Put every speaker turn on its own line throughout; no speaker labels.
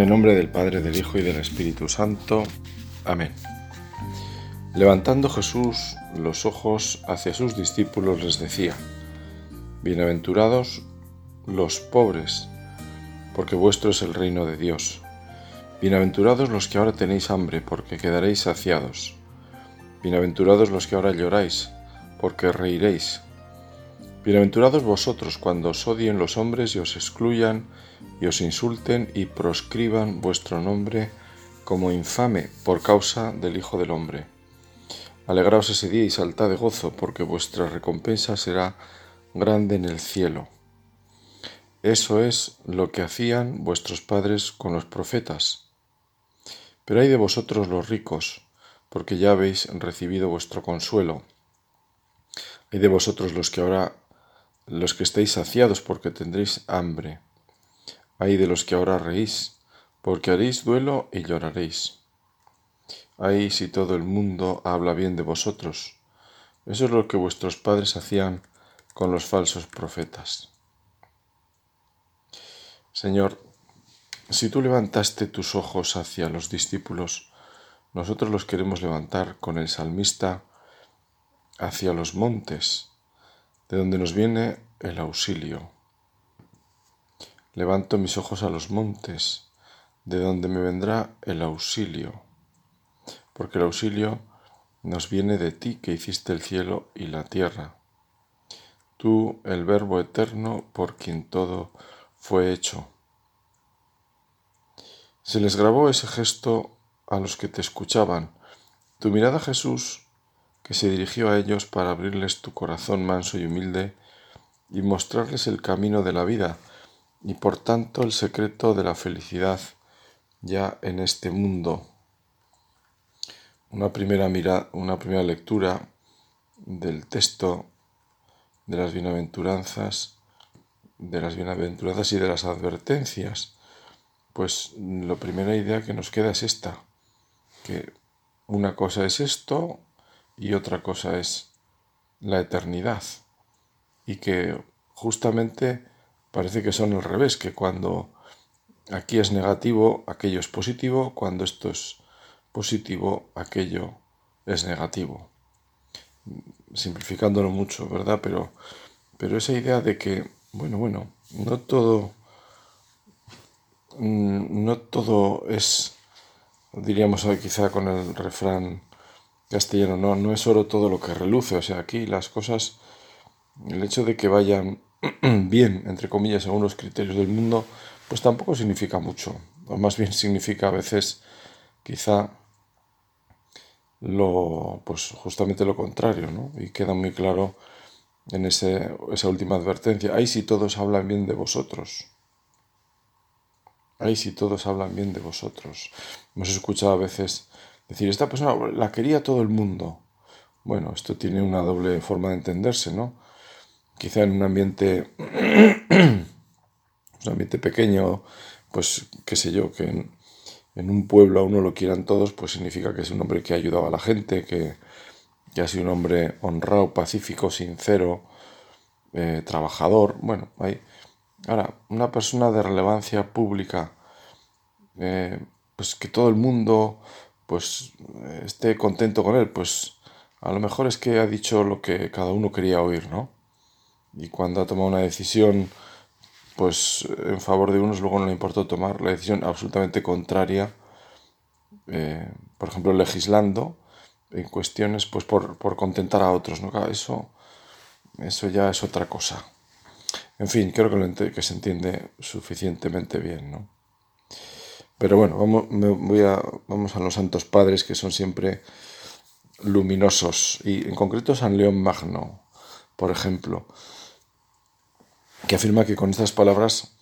En el nombre del Padre, del Hijo y del Espíritu Santo. Amén. Levantando Jesús los ojos hacia sus discípulos les decía, Bienaventurados los pobres, porque vuestro es el reino de Dios. Bienaventurados los que ahora tenéis hambre, porque quedaréis saciados. Bienaventurados los que ahora lloráis, porque reiréis. Bienaventurados vosotros cuando os odien los hombres y os excluyan y os insulten y proscriban vuestro nombre como infame por causa del Hijo del Hombre. Alegraos ese día y saltad de gozo, porque vuestra recompensa será grande en el cielo. Eso es lo que hacían vuestros padres con los profetas. Pero hay de vosotros los ricos, porque ya habéis recibido vuestro consuelo. Hay de vosotros los que ahora los que estéis saciados porque tendréis hambre. Ay de los que ahora reís, porque haréis duelo y lloraréis. Ay si todo el mundo habla bien de vosotros. Eso es lo que vuestros padres hacían con los falsos profetas. Señor, si tú levantaste tus ojos hacia los discípulos, nosotros los queremos levantar con el salmista hacia los montes de donde nos viene el auxilio. Levanto mis ojos a los montes, de donde me vendrá el auxilio, porque el auxilio nos viene de ti que hiciste el cielo y la tierra. Tú, el Verbo eterno, por quien todo fue hecho. Se les grabó ese gesto a los que te escuchaban. Tu mirada, Jesús, que se dirigió a ellos para abrirles tu corazón manso y humilde y mostrarles el camino de la vida y por tanto el secreto de la felicidad ya en este mundo. Una primera, mira, una primera lectura del texto de las bienaventuranzas, de las bienaventuranzas y de las advertencias, pues la primera idea que nos queda es esta, que una cosa es esto y otra cosa es la eternidad. Y que justamente parece que son al revés, que cuando aquí es negativo, aquello es positivo, cuando esto es positivo, aquello es negativo. Simplificándolo mucho, ¿verdad? Pero, pero esa idea de que, bueno, bueno, no todo, mm, no todo es, diríamos quizá con el refrán castellano, no, no es oro todo lo que reluce, o sea, aquí las cosas, el hecho de que vayan bien, entre comillas, según los criterios del mundo, pues tampoco significa mucho, o más bien significa a veces quizá lo, pues justamente lo contrario, ¿no? Y queda muy claro en ese, esa última advertencia, ahí si todos hablan bien de vosotros. Ahí si todos hablan bien de vosotros. Hemos escuchado a veces decir, esta persona la quería todo el mundo. Bueno, esto tiene una doble forma de entenderse, ¿no? Quizá en un ambiente, un ambiente pequeño, pues qué sé yo, que en, un pueblo a uno lo quieran todos, pues significa que es un hombre que ha ayudado a la gente, que, ha sido un hombre honrado, pacífico, sincero, eh, trabajador. Bueno, hay. Ahora, una persona de relevancia pública, eh, pues que todo el mundo pues esté contento con él, pues a lo mejor es que ha dicho lo que cada uno quería oír, ¿no? Y cuando ha tomado una decisión, pues en favor de unos, luego no le importó tomar la decisión absolutamente contraria, eh, por ejemplo, legislando en cuestiones, pues por, contentar a otros, ¿no? Eso, eso ya es otra cosa. En fin, creo que, que se entiende suficientemente bien, ¿no? Pero bueno, vamos, voy a, vamos a los santos padres que son siempre luminosos. Y en concreto San León Magno, por ejemplo, que afirma que con estas palabras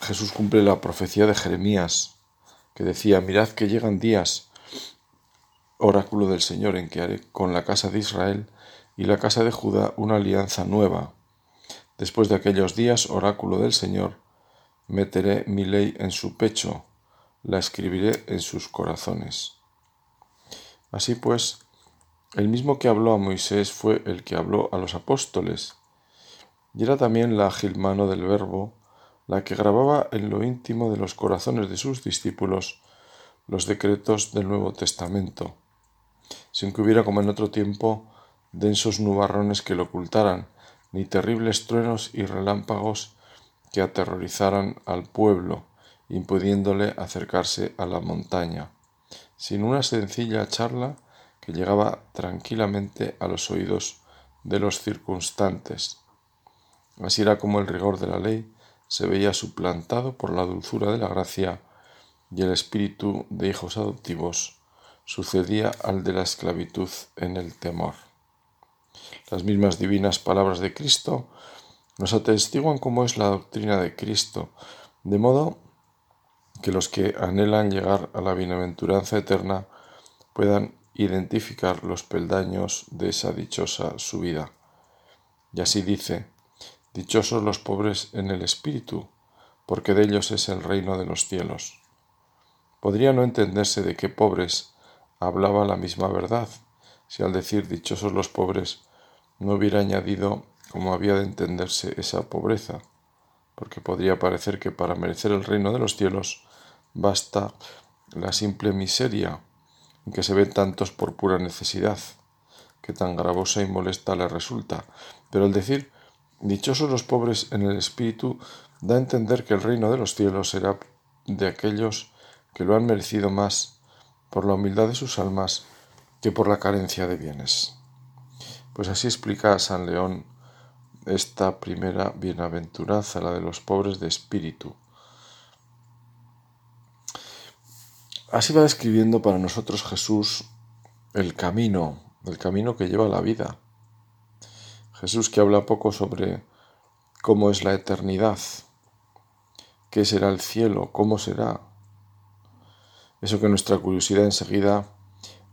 Jesús cumple la profecía de Jeremías, que decía, mirad que llegan días, oráculo del Señor, en que haré con la casa de Israel y la casa de Judá una alianza nueva. Después de aquellos días, oráculo del Señor, meteré mi ley en su pecho la escribiré en sus corazones. Así pues, el mismo que habló a Moisés fue el que habló a los apóstoles, y era también la ágil mano del Verbo la que grababa en lo íntimo de los corazones de sus discípulos los decretos del Nuevo Testamento, sin que hubiera como en otro tiempo densos nubarrones que lo ocultaran, ni terribles truenos y relámpagos que aterrorizaran al pueblo, impidiéndole acercarse a la montaña, sin una sencilla charla que llegaba tranquilamente a los oídos de los circunstantes. Así era como el rigor de la ley se veía suplantado por la dulzura de la gracia y el espíritu de hijos adoptivos sucedía al de la esclavitud en el temor. Las mismas divinas palabras de Cristo nos atestiguan cómo es la doctrina de Cristo, de modo que los que anhelan llegar a la bienaventuranza eterna puedan identificar los peldaños de esa dichosa subida. Y así dice, Dichosos los pobres en el espíritu, porque de ellos es el reino de los cielos. Podría no entenderse de qué pobres hablaba la misma verdad, si al decir dichosos los pobres no hubiera añadido cómo había de entenderse esa pobreza, porque podría parecer que para merecer el reino de los cielos basta la simple miseria que se ven tantos por pura necesidad, que tan gravosa y molesta le resulta, pero al decir Dichosos los pobres en el espíritu da a entender que el reino de los cielos será de aquellos que lo han merecido más por la humildad de sus almas que por la carencia de bienes. Pues así explica San León esta primera bienaventuranza, la de los pobres de espíritu. Así va describiendo para nosotros Jesús el camino, el camino que lleva la vida Jesús que habla poco sobre cómo es la eternidad, qué será el cielo, cómo será. Eso que nuestra curiosidad enseguida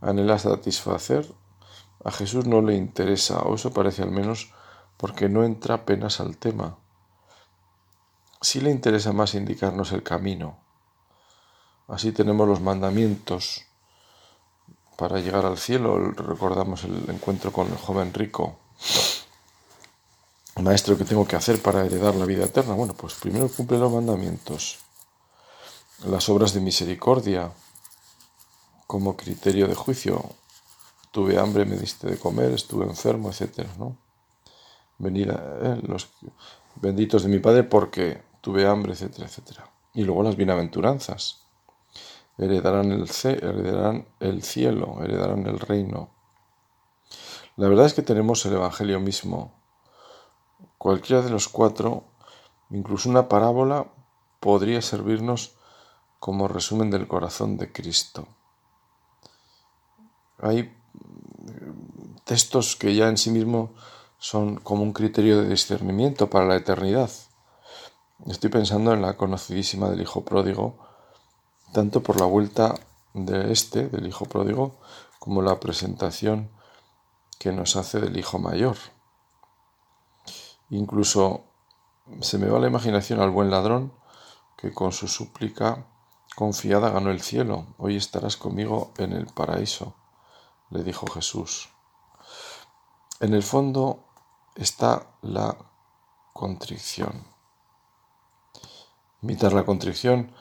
anhela satisfacer, a Jesús no le interesa, o eso parece al menos, porque no entra apenas al tema. Sí le interesa más indicarnos el camino. Así tenemos los mandamientos para llegar al cielo. Recordamos el encuentro con el joven rico. Maestro, ¿qué tengo que hacer para heredar la vida eterna? Bueno, pues primero cumple los mandamientos, las obras de misericordia como criterio de juicio. Tuve hambre, me diste de comer, estuve enfermo, etc. ¿no? Venir a eh, los benditos de mi Padre porque tuve hambre, etcétera, etcétera. Y luego las bienaventuranzas. Heredarán el, heredarán el cielo, heredarán el reino. La verdad es que tenemos el Evangelio mismo Cualquiera de los cuatro, incluso una parábola, podría servirnos como resumen del corazón de Cristo. Hay textos que ya en sí mismos son como un criterio de discernimiento para la eternidad. Estoy pensando en la conocidísima del Hijo Pródigo, tanto por la vuelta de este, del Hijo Pródigo, como la presentación que nos hace del Hijo Mayor. Incluso se me va la imaginación al buen ladrón que con su súplica confiada ganó el cielo. Hoy estarás conmigo en el paraíso, le dijo Jesús. En el fondo está la contrición. Imitar la contrición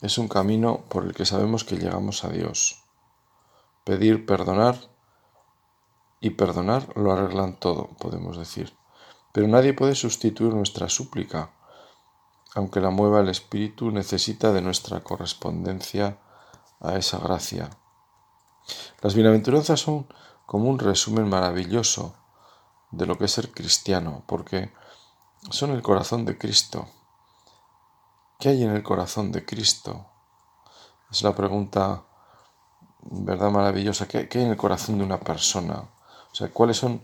es un camino por el que sabemos que llegamos a Dios. Pedir, perdonar y perdonar lo arreglan todo, podemos decir. Pero nadie puede sustituir nuestra súplica. Aunque la mueva el Espíritu, necesita de nuestra correspondencia a esa gracia. Las bienaventuranzas son como un resumen maravilloso de lo que es ser cristiano, porque son el corazón de Cristo. ¿Qué hay en el corazón de Cristo? Es la pregunta, ¿verdad? Maravillosa. ¿Qué, hay en el corazón de una persona? O sea, ¿cuáles son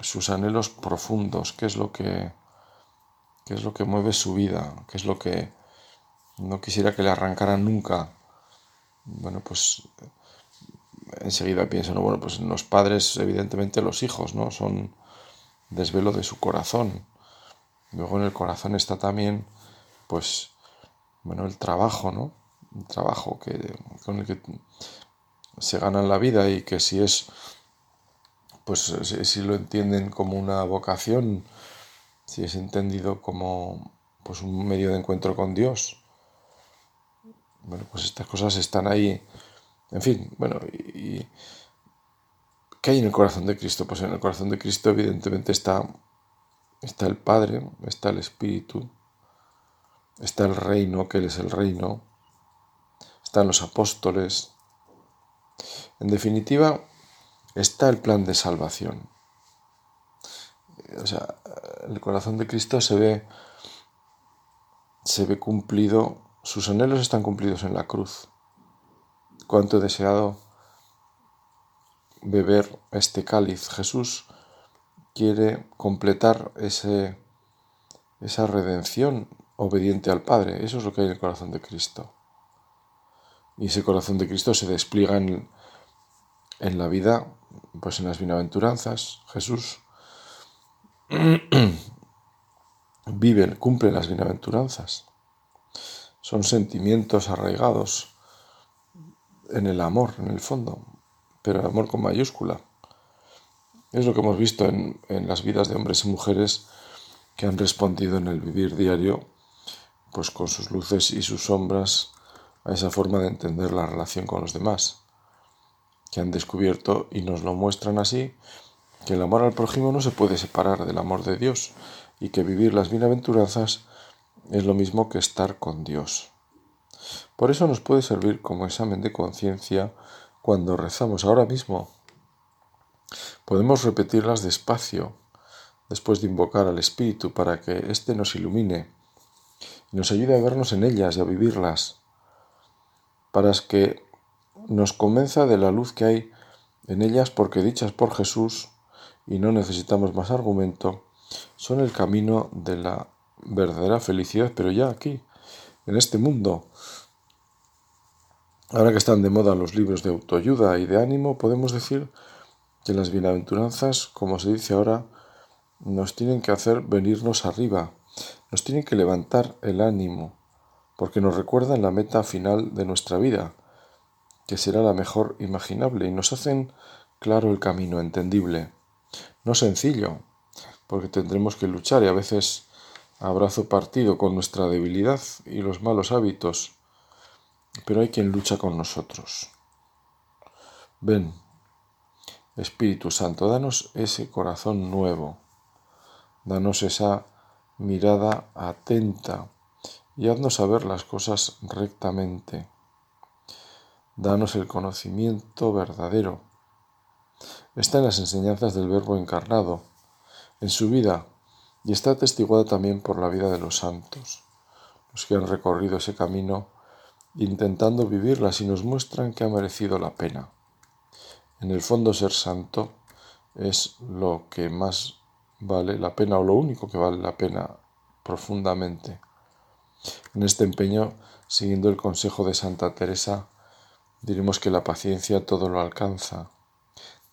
sus anhelos profundos, qué es lo que qué es lo que mueve su vida, qué es lo que no quisiera que le arrancaran nunca. Bueno, pues enseguida pienso, no, bueno, pues los padres, evidentemente los hijos, ¿no? Son desvelo de su corazón. Luego en el corazón está también, pues, bueno, el trabajo, ¿no? El trabajo que, con el que se gana la vida y que si es pues si lo entienden como una vocación, si es entendido como pues un medio de encuentro con Dios. Bueno, pues estas cosas están ahí. En fin, bueno, y, ¿qué hay en el corazón de Cristo? Pues en el corazón de Cristo evidentemente está, está el Padre, está el Espíritu, está el reino, que Él es el reino, están los apóstoles. En definitiva, está el plan de salvación. O sea, el corazón de Cristo se ve, se ve cumplido, sus anhelos están cumplidos en la cruz. Cuánto he deseado beber este cáliz. Jesús quiere completar ese, esa redención obediente al Padre. Eso es lo que hay en el corazón de Cristo. Y ese corazón de Cristo se despliega en, en la vida, pues en las bienaventuranzas. Jesús vive, cumple las bienaventuranzas. Son sentimientos arraigados en el amor, en el fondo, pero el amor con mayúscula. Es lo que hemos visto en, en las vidas de hombres y mujeres que han respondido en el vivir diario, pues con sus luces y sus sombras, a esa forma de entender la relación con los demás, que han descubierto y nos lo muestran así, que el amor al prójimo no se puede separar del amor de Dios y que vivir las bienaventuranzas es lo mismo que estar con Dios. Por eso nos puede servir como examen de conciencia cuando rezamos ahora mismo. Podemos repetirlas despacio, después de invocar al Espíritu para que éste nos ilumine y nos ayude a vernos en ellas y a vivirlas para que nos convenza de la luz que hay en ellas porque dichas por Jesús, y no necesitamos más argumento, son el camino de la verdadera felicidad, pero ya aquí, en este mundo. Ahora que están de moda los libros de autoayuda y de ánimo, podemos decir que las bienaventuranzas, como se dice ahora, nos tienen que hacer venirnos arriba, nos tienen que levantar el ánimo, porque nos recuerdan la meta final de nuestra vida, que será la mejor imaginable, y nos hacen claro el camino, entendible. No sencillo, porque tendremos que luchar y a veces abrazo partido con nuestra debilidad y los malos hábitos, pero hay quien lucha con nosotros. Ven, Espíritu Santo, danos ese corazón nuevo, danos esa mirada atenta y haznos saber las cosas rectamente. Danos el conocimiento verdadero. Está en las enseñanzas del Verbo encarnado, en su vida, y está atestiguada también por la vida de los santos, los que han recorrido ese camino intentando vivirlas y nos muestran que ha merecido la pena. En el fondo ser santo es lo que más vale la pena o lo único que vale la pena profundamente. En este empeño, siguiendo el consejo de Santa Teresa, diremos que la paciencia todo lo alcanza.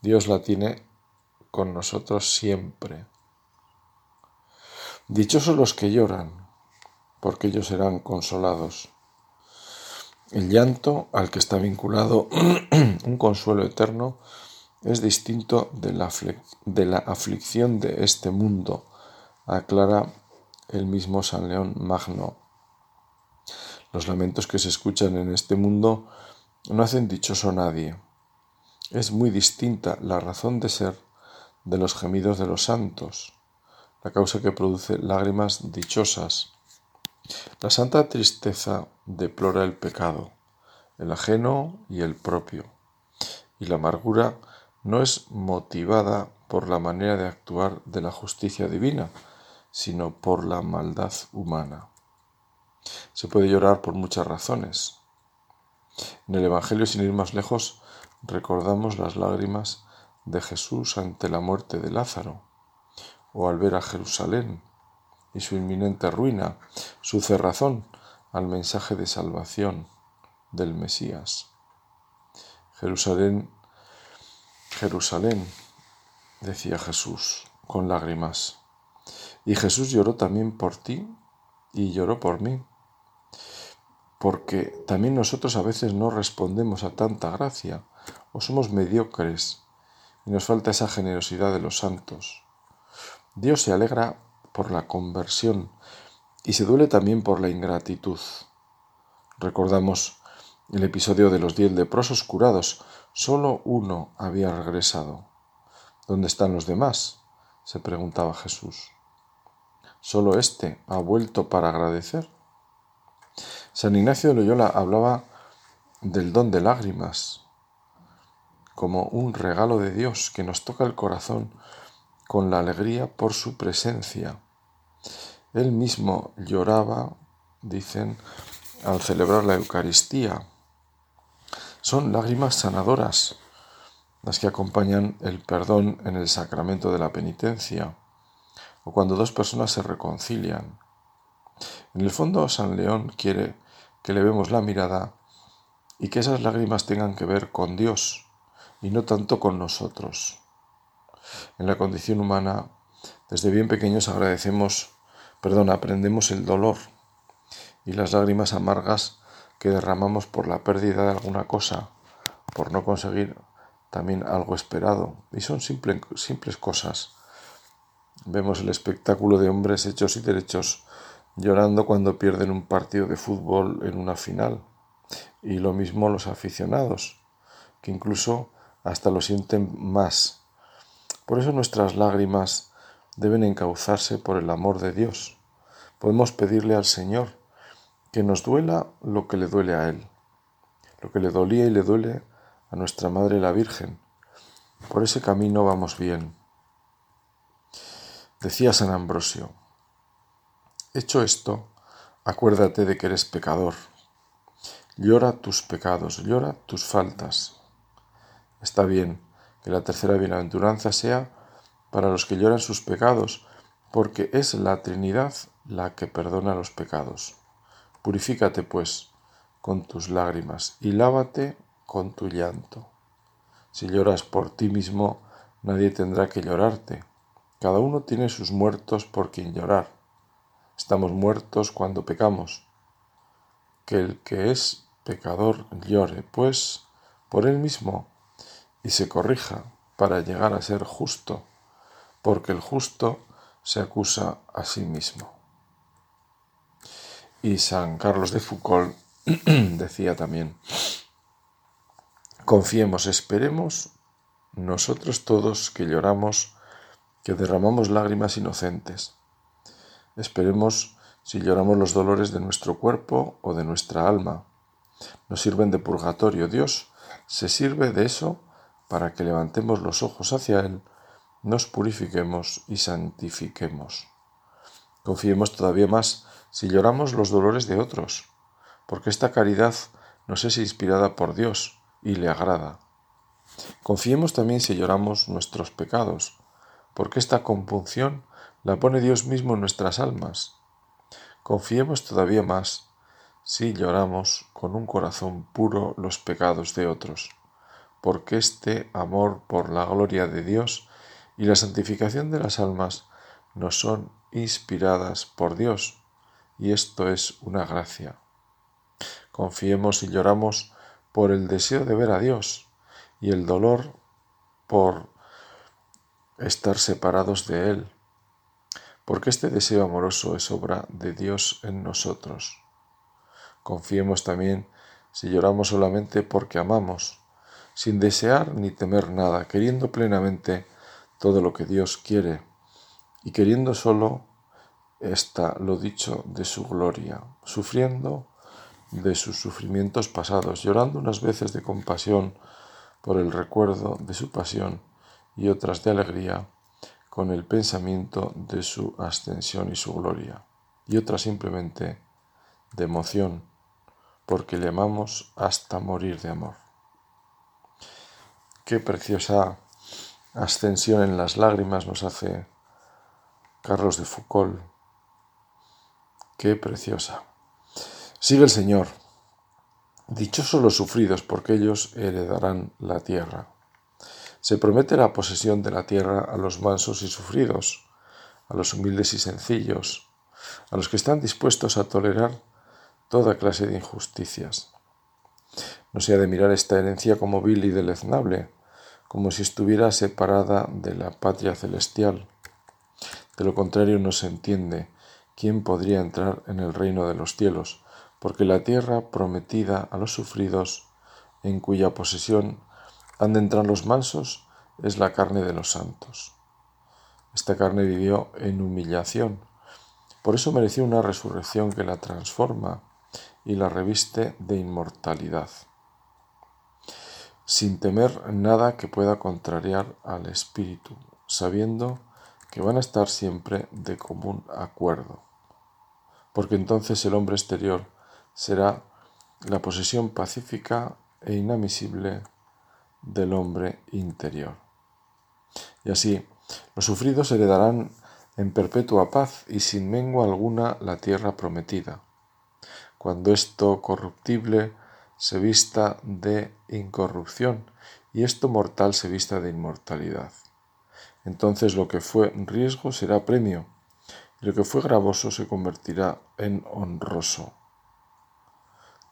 Dios la tiene con nosotros siempre. Dichosos los que lloran, porque ellos serán consolados. El llanto al que está vinculado un consuelo eterno es distinto de la, de la aflicción de este mundo, aclara el mismo San León Magno. Los lamentos que se escuchan en este mundo no hacen dichoso a nadie. Es muy distinta la razón de ser de los gemidos de los santos, la causa que produce lágrimas dichosas. La santa tristeza deplora el pecado, el ajeno y el propio, y la amargura no es motivada por la manera de actuar de la justicia divina, sino por la maldad humana. Se puede llorar por muchas razones. En el Evangelio, sin ir más lejos, recordamos las lágrimas de Jesús ante la muerte de Lázaro, o al ver a Jerusalén y su inminente ruina, su cerrazón al mensaje de salvación del Mesías. Jerusalén, Jerusalén, decía Jesús con lágrimas. Y Jesús lloró también por ti y lloró por mí porque también nosotros a veces no respondemos a tanta gracia o somos mediocres y nos falta esa generosidad de los santos. Dios se alegra por la conversión y se duele también por la ingratitud. Recordamos el episodio de los diez leprosos curados. Solo uno había regresado. ¿Dónde están los demás? se preguntaba Jesús. ¿Solo éste ha vuelto para agradecer? San Ignacio de Loyola hablaba del don de lágrimas como un regalo de Dios que nos toca el corazón con la alegría por su presencia. Él mismo lloraba, dicen, al celebrar la Eucaristía. Son lágrimas sanadoras las que acompañan el perdón en el sacramento de la penitencia o cuando dos personas se reconcilian. En el fondo, San León quiere que le vemos la mirada y que esas lágrimas tengan que ver con Dios y no tanto con nosotros. En la condición humana, desde bien pequeños agradecemos, perdón, aprendemos el dolor y las lágrimas amargas que derramamos por la pérdida de alguna cosa, por no conseguir también algo esperado. Y son simples cosas. Vemos el espectáculo de hombres hechos y derechos llorando cuando pierden un partido de fútbol en una final. Y lo mismo los aficionados, que incluso hasta lo sienten más. Por eso nuestras lágrimas deben encauzarse por el amor de Dios. Podemos pedirle al Señor que nos duela lo que le duele a Él, lo que le dolía y le duele a nuestra Madre la Virgen. Por ese camino vamos bien. Decía San Ambrosio, hecho esto, acuérdate de que eres pecador. Llora tus pecados, llora tus faltas. Está bien que la tercera bienaventuranza sea para los que lloran sus pecados, porque es la Trinidad la que perdona los pecados. Purifícate, pues, con tus lágrimas y lávate con tu llanto. Si lloras por ti mismo, nadie tendrá que llorarte. Cada uno tiene sus muertos por quien llorar. Estamos muertos cuando pecamos. Que el que es pecador llore, pues, por él mismo y se corrija para llegar a ser justo, porque el justo se acusa a sí mismo. Y San Carlos de Foucault decía también, confiemos, esperemos nosotros todos que lloramos, que derramamos lágrimas inocentes. Esperemos si lloramos los dolores de nuestro cuerpo o de nuestra alma nos sirven de purgatorio. Dios se sirve de eso para que levantemos los ojos hacia Él, nos purifiquemos y santifiquemos. Confiemos todavía más si lloramos los dolores de otros, porque esta caridad nos es inspirada por Dios y le agrada. Confiemos también si lloramos nuestros pecados, porque esta compunción la pone Dios mismo en nuestras almas. Confiemos todavía más si lloramos con un corazón puro los pecados de otros, porque este amor por la gloria de Dios y la santificación de las almas nos son inspiradas por Dios, y esto es una gracia. Confiemos y lloramos por el deseo de ver a Dios y el dolor por estar separados de Él, porque este deseo amoroso es obra de Dios en nosotros. Confiemos también si lloramos solamente porque amamos, sin desear ni temer nada, queriendo plenamente todo lo que Dios quiere y queriendo solo está lo dicho de su gloria, sufriendo de sus sufrimientos pasados, llorando unas veces de compasión por el recuerdo de su pasión y otras de alegría con el pensamiento de su ascensión y su gloria, y otras simplemente de emoción porque le amamos hasta morir de amor. Qué preciosa ascensión en las lágrimas nos hace Carlos de Foucault. Qué preciosa. Sigue el Señor. Dichosos los sufridos, porque ellos heredarán la tierra. Se promete la posesión de la tierra a los mansos y sufridos, a los humildes y sencillos, a los que están dispuestos a tolerar toda clase de injusticias. No se ha de mirar esta herencia como vil y deleznable, como si estuviera separada de la patria celestial. De lo contrario no se entiende ¿quién podría entrar en el reino de los cielos? Porque la tierra prometida a los sufridos, en cuya posesión han de entrar los mansos, es la carne de los santos. Esta carne vivió en humillación, por eso mereció una resurrección que la transforma y la reviste de inmortalidad, sin temer nada que pueda contrariar al espíritu, sabiendo que van a estar siempre de común acuerdo, porque entonces el hombre exterior será la posesión pacífica e inamisible del hombre interior. Y así, los sufridos heredarán en perpetua paz y sin mengua alguna la tierra prometida, cuando esto corruptible se vista de incorrupción y esto mortal se vista de inmortalidad. Entonces lo que fue riesgo será premio, que fue gravoso se convertirá en honroso.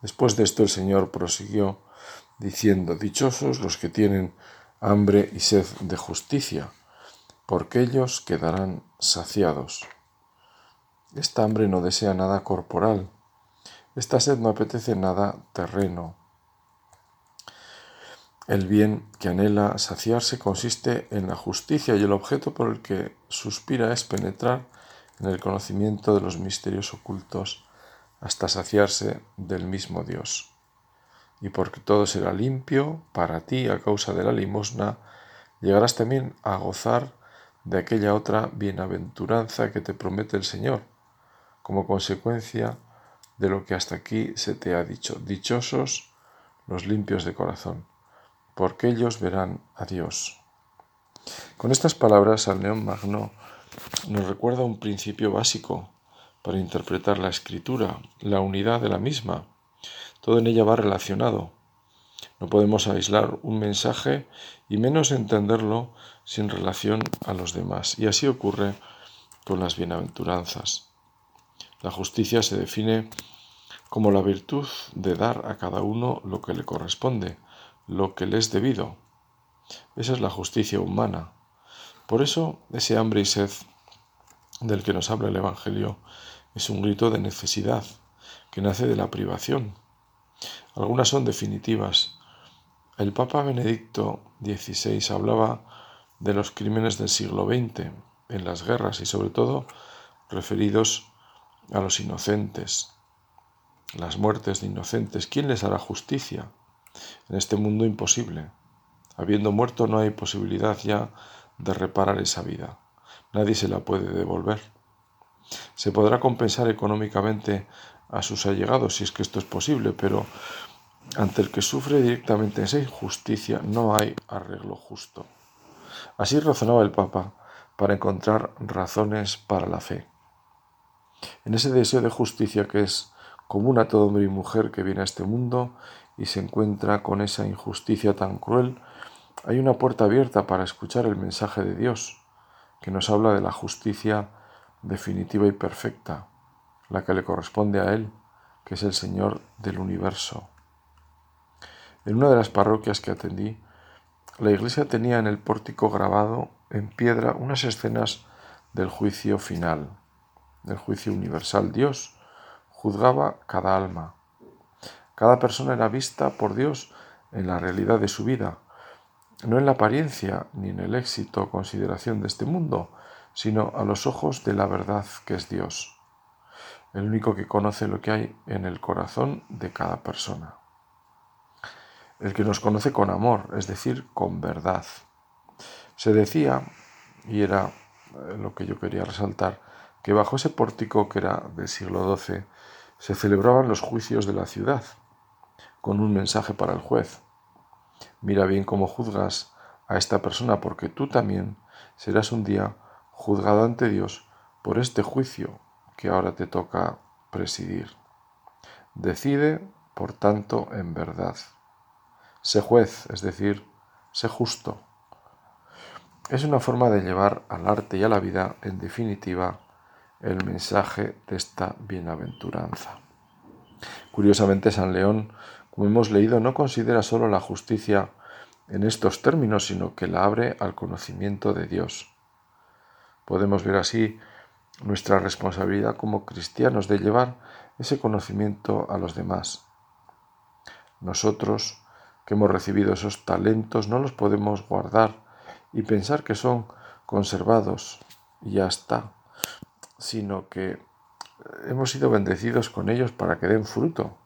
Después de esto el Señor prosiguió diciendo, Dichosos los que tienen hambre y sed de justicia, porque ellos quedarán saciados. Esta hambre no desea nada corporal, esta sed no apetece nada terreno. El bien que anhela saciarse consiste en la justicia y el objeto por el que suspira es penetrar en el conocimiento de los misterios ocultos hasta saciarse del mismo Dios. Y porque todo será limpio para ti a causa de la limosna, llegarás también a gozar de aquella otra bienaventuranza que te promete el Señor, como consecuencia de lo que hasta aquí se te ha dicho. Dichosos los limpios de corazón, porque ellos verán a Dios. Con estas palabras, San León Magno nos recuerda un principio básico para interpretar la escritura, la unidad de la misma. Todo en ella va relacionado. No podemos aislar un mensaje y menos entenderlo sin relación a los demás. Y así ocurre con las bienaventuranzas. La justicia se define como la virtud de dar a cada uno lo que le corresponde, lo que le es debido. Esa es la justicia humana. Por eso ese hambre y sed del que nos habla el Evangelio es un grito de necesidad que nace de la privación. Algunas son definitivas. El Papa Benedicto XVI hablaba de los crímenes del siglo XX en las guerras y sobre todo referidos a los inocentes, las muertes de inocentes. ¿Quién les hará justicia en este mundo imposible? Habiendo muerto no hay posibilidad ya de reparar esa vida. Nadie se la puede devolver. Se podrá compensar económicamente a sus allegados si es que esto es posible, pero ante el que sufre directamente esa injusticia no hay arreglo justo. Así razonaba el Papa para encontrar razones para la fe. En ese deseo de justicia que es común a todo hombre y mujer que viene a este mundo y se encuentra con esa injusticia tan cruel, hay una puerta abierta para escuchar el mensaje de Dios, que nos habla de la justicia definitiva y perfecta, la que le corresponde a Él, que es el Señor del universo. En una de las parroquias que atendí, la iglesia tenía en el pórtico grabado en piedra unas escenas del juicio final, del juicio universal. Dios juzgaba cada alma. Cada persona era vista por Dios en la realidad de su vida, no en la apariencia ni en el éxito o consideración de este mundo, sino a los ojos de la verdad que es Dios, el único que conoce lo que hay en el corazón de cada persona el que nos conoce con amor, es decir, con verdad. Se decía, y era eh, lo que yo quería resaltar, que bajo ese pórtico que era del siglo XII se celebraban los juicios de la ciudad, con un mensaje para el juez. Mira bien cómo juzgas a esta persona, porque tú también serás un día juzgado ante Dios por este juicio que ahora te toca presidir. Decide, por tanto, en verdad. Sé juez, es decir, sé justo. Es una forma de llevar al arte y a la vida, en definitiva, el mensaje de esta bienaventuranza. Curiosamente, San León, como hemos leído, no considera solo la justicia en estos términos, sino que la abre al conocimiento de Dios. Podemos ver así nuestra responsabilidad como cristianos de llevar ese conocimiento a los demás. Nosotros que hemos recibido esos talentos no los podemos guardar y pensar que son conservados y ya está, sino que hemos sido bendecidos con ellos para que den fruto,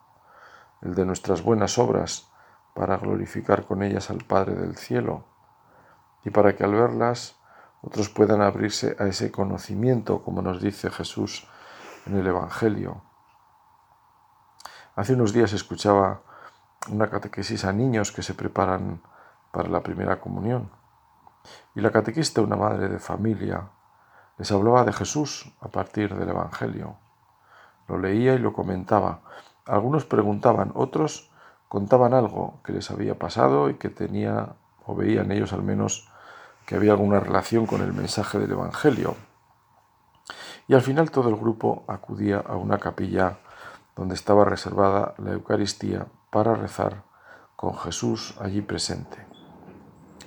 el de nuestras buenas obras, para glorificar con ellas al Padre del cielo y para que al verlas otros puedan abrirse a ese conocimiento, como nos dice Jesús en el Evangelio. Hace unos días escuchaba una catequesis a niños que se preparan para la primera comunión. Y la catequista, una madre de familia, les hablaba de Jesús a partir del Evangelio. Lo leía y lo comentaba. Algunos preguntaban, otros contaban algo que les había pasado y que tenía, o veían ellos al menos, que había alguna relación con el mensaje del Evangelio. Y al final todo el grupo acudía a una capilla donde estaba reservada la Eucaristía para rezar con Jesús allí presente.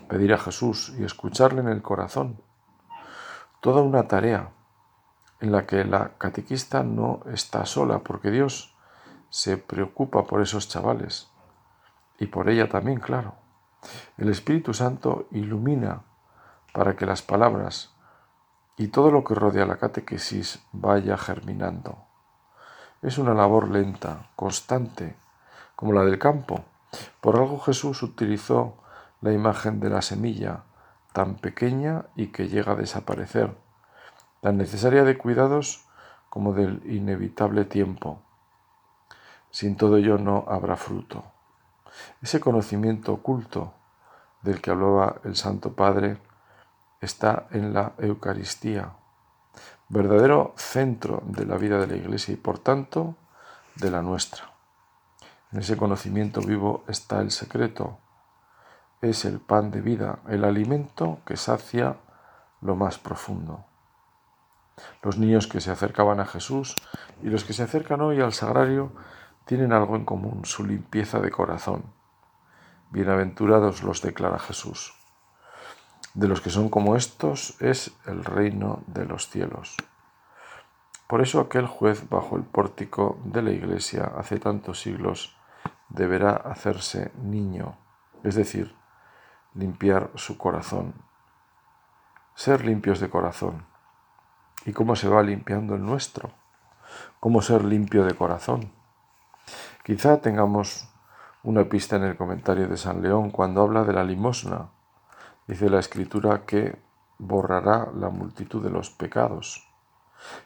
Pedir a Jesús y escucharle en el corazón. Toda una tarea en la que la catequista no está sola, porque Dios se preocupa por esos chavales y por ella también, claro. El Espíritu Santo ilumina para que las palabras y todo lo que rodea la catequesis vaya germinando. Es una labor lenta, constante, como la del campo. Por algo Jesús utilizó la imagen de la semilla, tan pequeña y que llega a desaparecer, tan necesaria de cuidados como del inevitable tiempo. Sin todo ello no habrá fruto. Ese conocimiento oculto del que hablaba el Santo Padre está en la Eucaristía, verdadero centro de la vida de la Iglesia y por tanto de la nuestra. En ese conocimiento vivo está el secreto. Es el pan de vida, el alimento que sacia lo más profundo. Los niños que se acercaban a Jesús y los que se acercan hoy al sagrario tienen algo en común, su limpieza de corazón. Bienaventurados los declara Jesús. De los que son como estos es el reino de los cielos. Por eso aquel juez bajo el pórtico de la iglesia hace tantos siglos deberá hacerse niño, es decir, limpiar su corazón, ser limpios de corazón. ¿Y cómo se va limpiando el nuestro? ¿Cómo ser limpio de corazón? Quizá tengamos una pista en el comentario de San León cuando habla de la limosna. Dice la escritura que borrará la multitud de los pecados.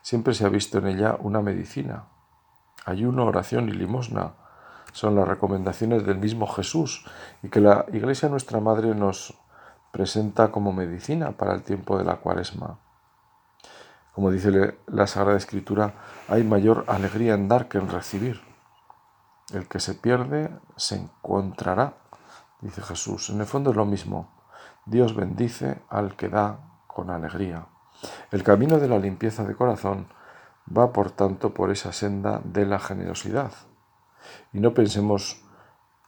Siempre se ha visto en ella una medicina. Ayuno, oración y limosna son las recomendaciones del mismo Jesús y que la Iglesia nuestra Madre nos presenta como medicina para el tiempo de la cuaresma. Como dice la Sagrada Escritura, hay mayor alegría en dar que en recibir. El que se pierde se encontrará, dice Jesús. En el fondo es lo mismo. Dios bendice al que da con alegría. El camino de la limpieza de corazón va, por tanto, por esa senda de la generosidad. Y no pensemos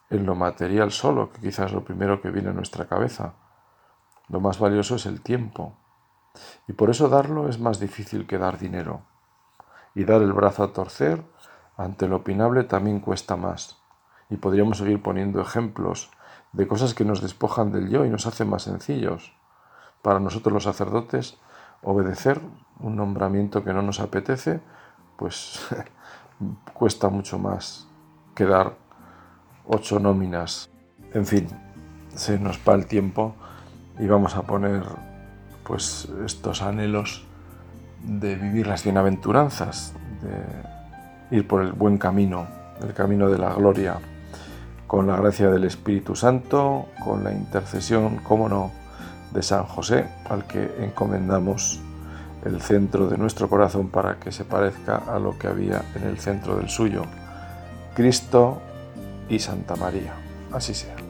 en lo material solo, que quizás es lo primero que viene a nuestra cabeza. Lo más valioso es el tiempo. Y por eso darlo es más difícil que dar dinero. Y dar el brazo a torcer ante lo opinable también cuesta más. Y podríamos seguir poniendo ejemplos de cosas que nos despojan del yo y nos hacen más sencillos. Para nosotros los sacerdotes, obedecer un nombramiento que no nos apetece, pues cuesta mucho más quedar ocho nóminas. En fin, se nos va el tiempo y vamos a poner pues estos anhelos de vivir las bienaventuranzas, de ir por el buen camino, el camino de la gloria, con la gracia del Espíritu Santo, con la intercesión, cómo no, de San José, al que encomendamos el centro de nuestro corazón para que se parezca a lo que había en el centro del suyo Cristo y Santa María. Así sea.